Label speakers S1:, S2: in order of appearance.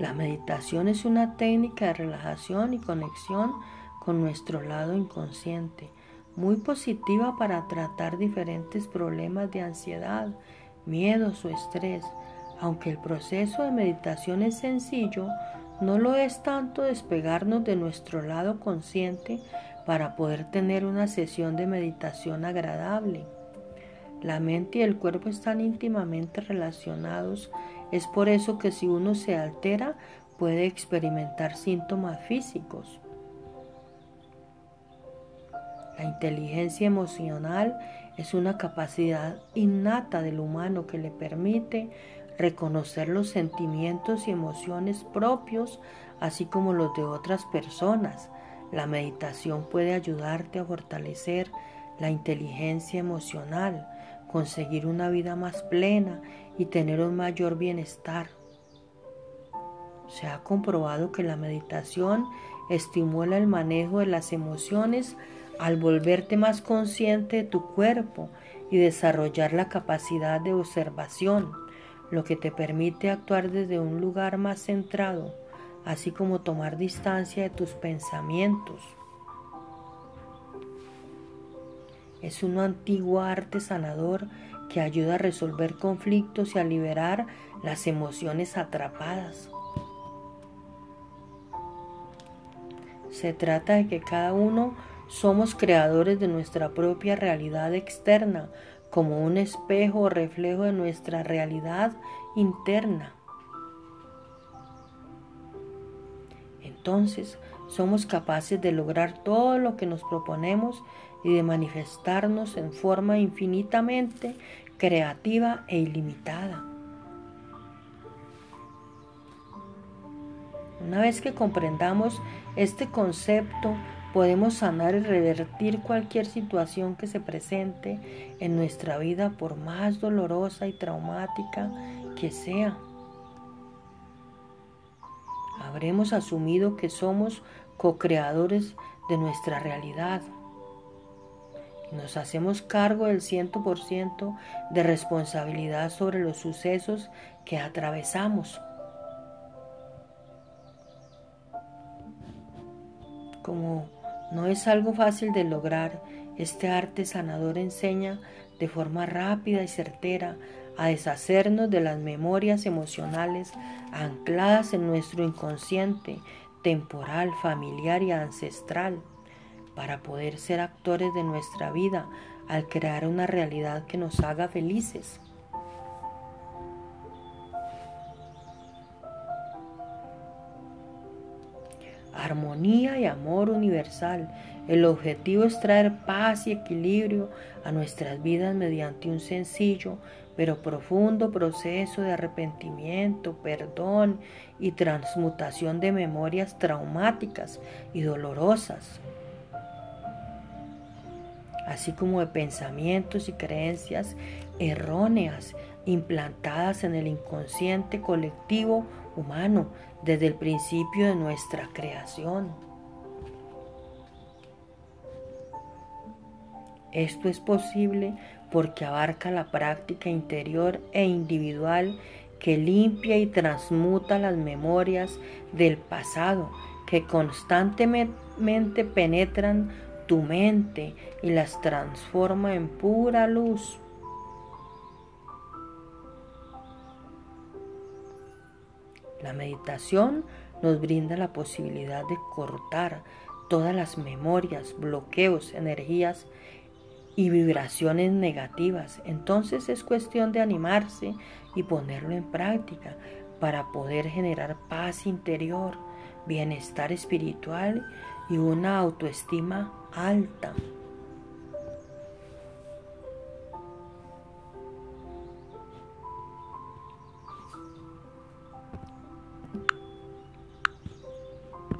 S1: La meditación es una técnica de relajación y conexión con nuestro lado inconsciente, muy positiva para tratar diferentes problemas de ansiedad, miedos o estrés. Aunque el proceso de meditación es sencillo, no lo es tanto despegarnos de nuestro lado consciente para poder tener una sesión de meditación agradable. La mente y el cuerpo están íntimamente relacionados es por eso que si uno se altera puede experimentar síntomas físicos. La inteligencia emocional es una capacidad innata del humano que le permite reconocer los sentimientos y emociones propios, así como los de otras personas. La meditación puede ayudarte a fortalecer la inteligencia emocional, conseguir una vida más plena y tener un mayor bienestar. Se ha comprobado que la meditación estimula el manejo de las emociones al volverte más consciente de tu cuerpo y desarrollar la capacidad de observación, lo que te permite actuar desde un lugar más centrado, así como tomar distancia de tus pensamientos. Es un antiguo arte sanador que ayuda a resolver conflictos y a liberar las emociones atrapadas. Se trata de que cada uno somos creadores de nuestra propia realidad externa, como un espejo o reflejo de nuestra realidad interna. Entonces somos capaces de lograr todo lo que nos proponemos y de manifestarnos en forma infinitamente creativa e ilimitada. Una vez que comprendamos este concepto, podemos sanar y revertir cualquier situación que se presente en nuestra vida, por más dolorosa y traumática que sea. Habremos asumido que somos co-creadores de nuestra realidad nos hacemos cargo del 100% de responsabilidad sobre los sucesos que atravesamos. Como no es algo fácil de lograr, este arte sanador enseña de forma rápida y certera a deshacernos de las memorias emocionales ancladas en nuestro inconsciente temporal, familiar y ancestral para poder ser actores de nuestra vida al crear una realidad que nos haga felices. Armonía y amor universal. El objetivo es traer paz y equilibrio a nuestras vidas mediante un sencillo pero profundo proceso de arrepentimiento, perdón y transmutación de memorias traumáticas y dolorosas así como de pensamientos y creencias erróneas implantadas en el inconsciente colectivo humano desde el principio de nuestra creación. Esto es posible porque abarca la práctica interior e individual que limpia y transmuta las memorias del pasado que constantemente penetran tu mente y las transforma en pura luz. La meditación nos brinda la posibilidad de cortar todas las memorias, bloqueos, energías y vibraciones negativas. Entonces es cuestión de animarse y ponerlo en práctica para poder generar paz interior, bienestar espiritual y una autoestima alta.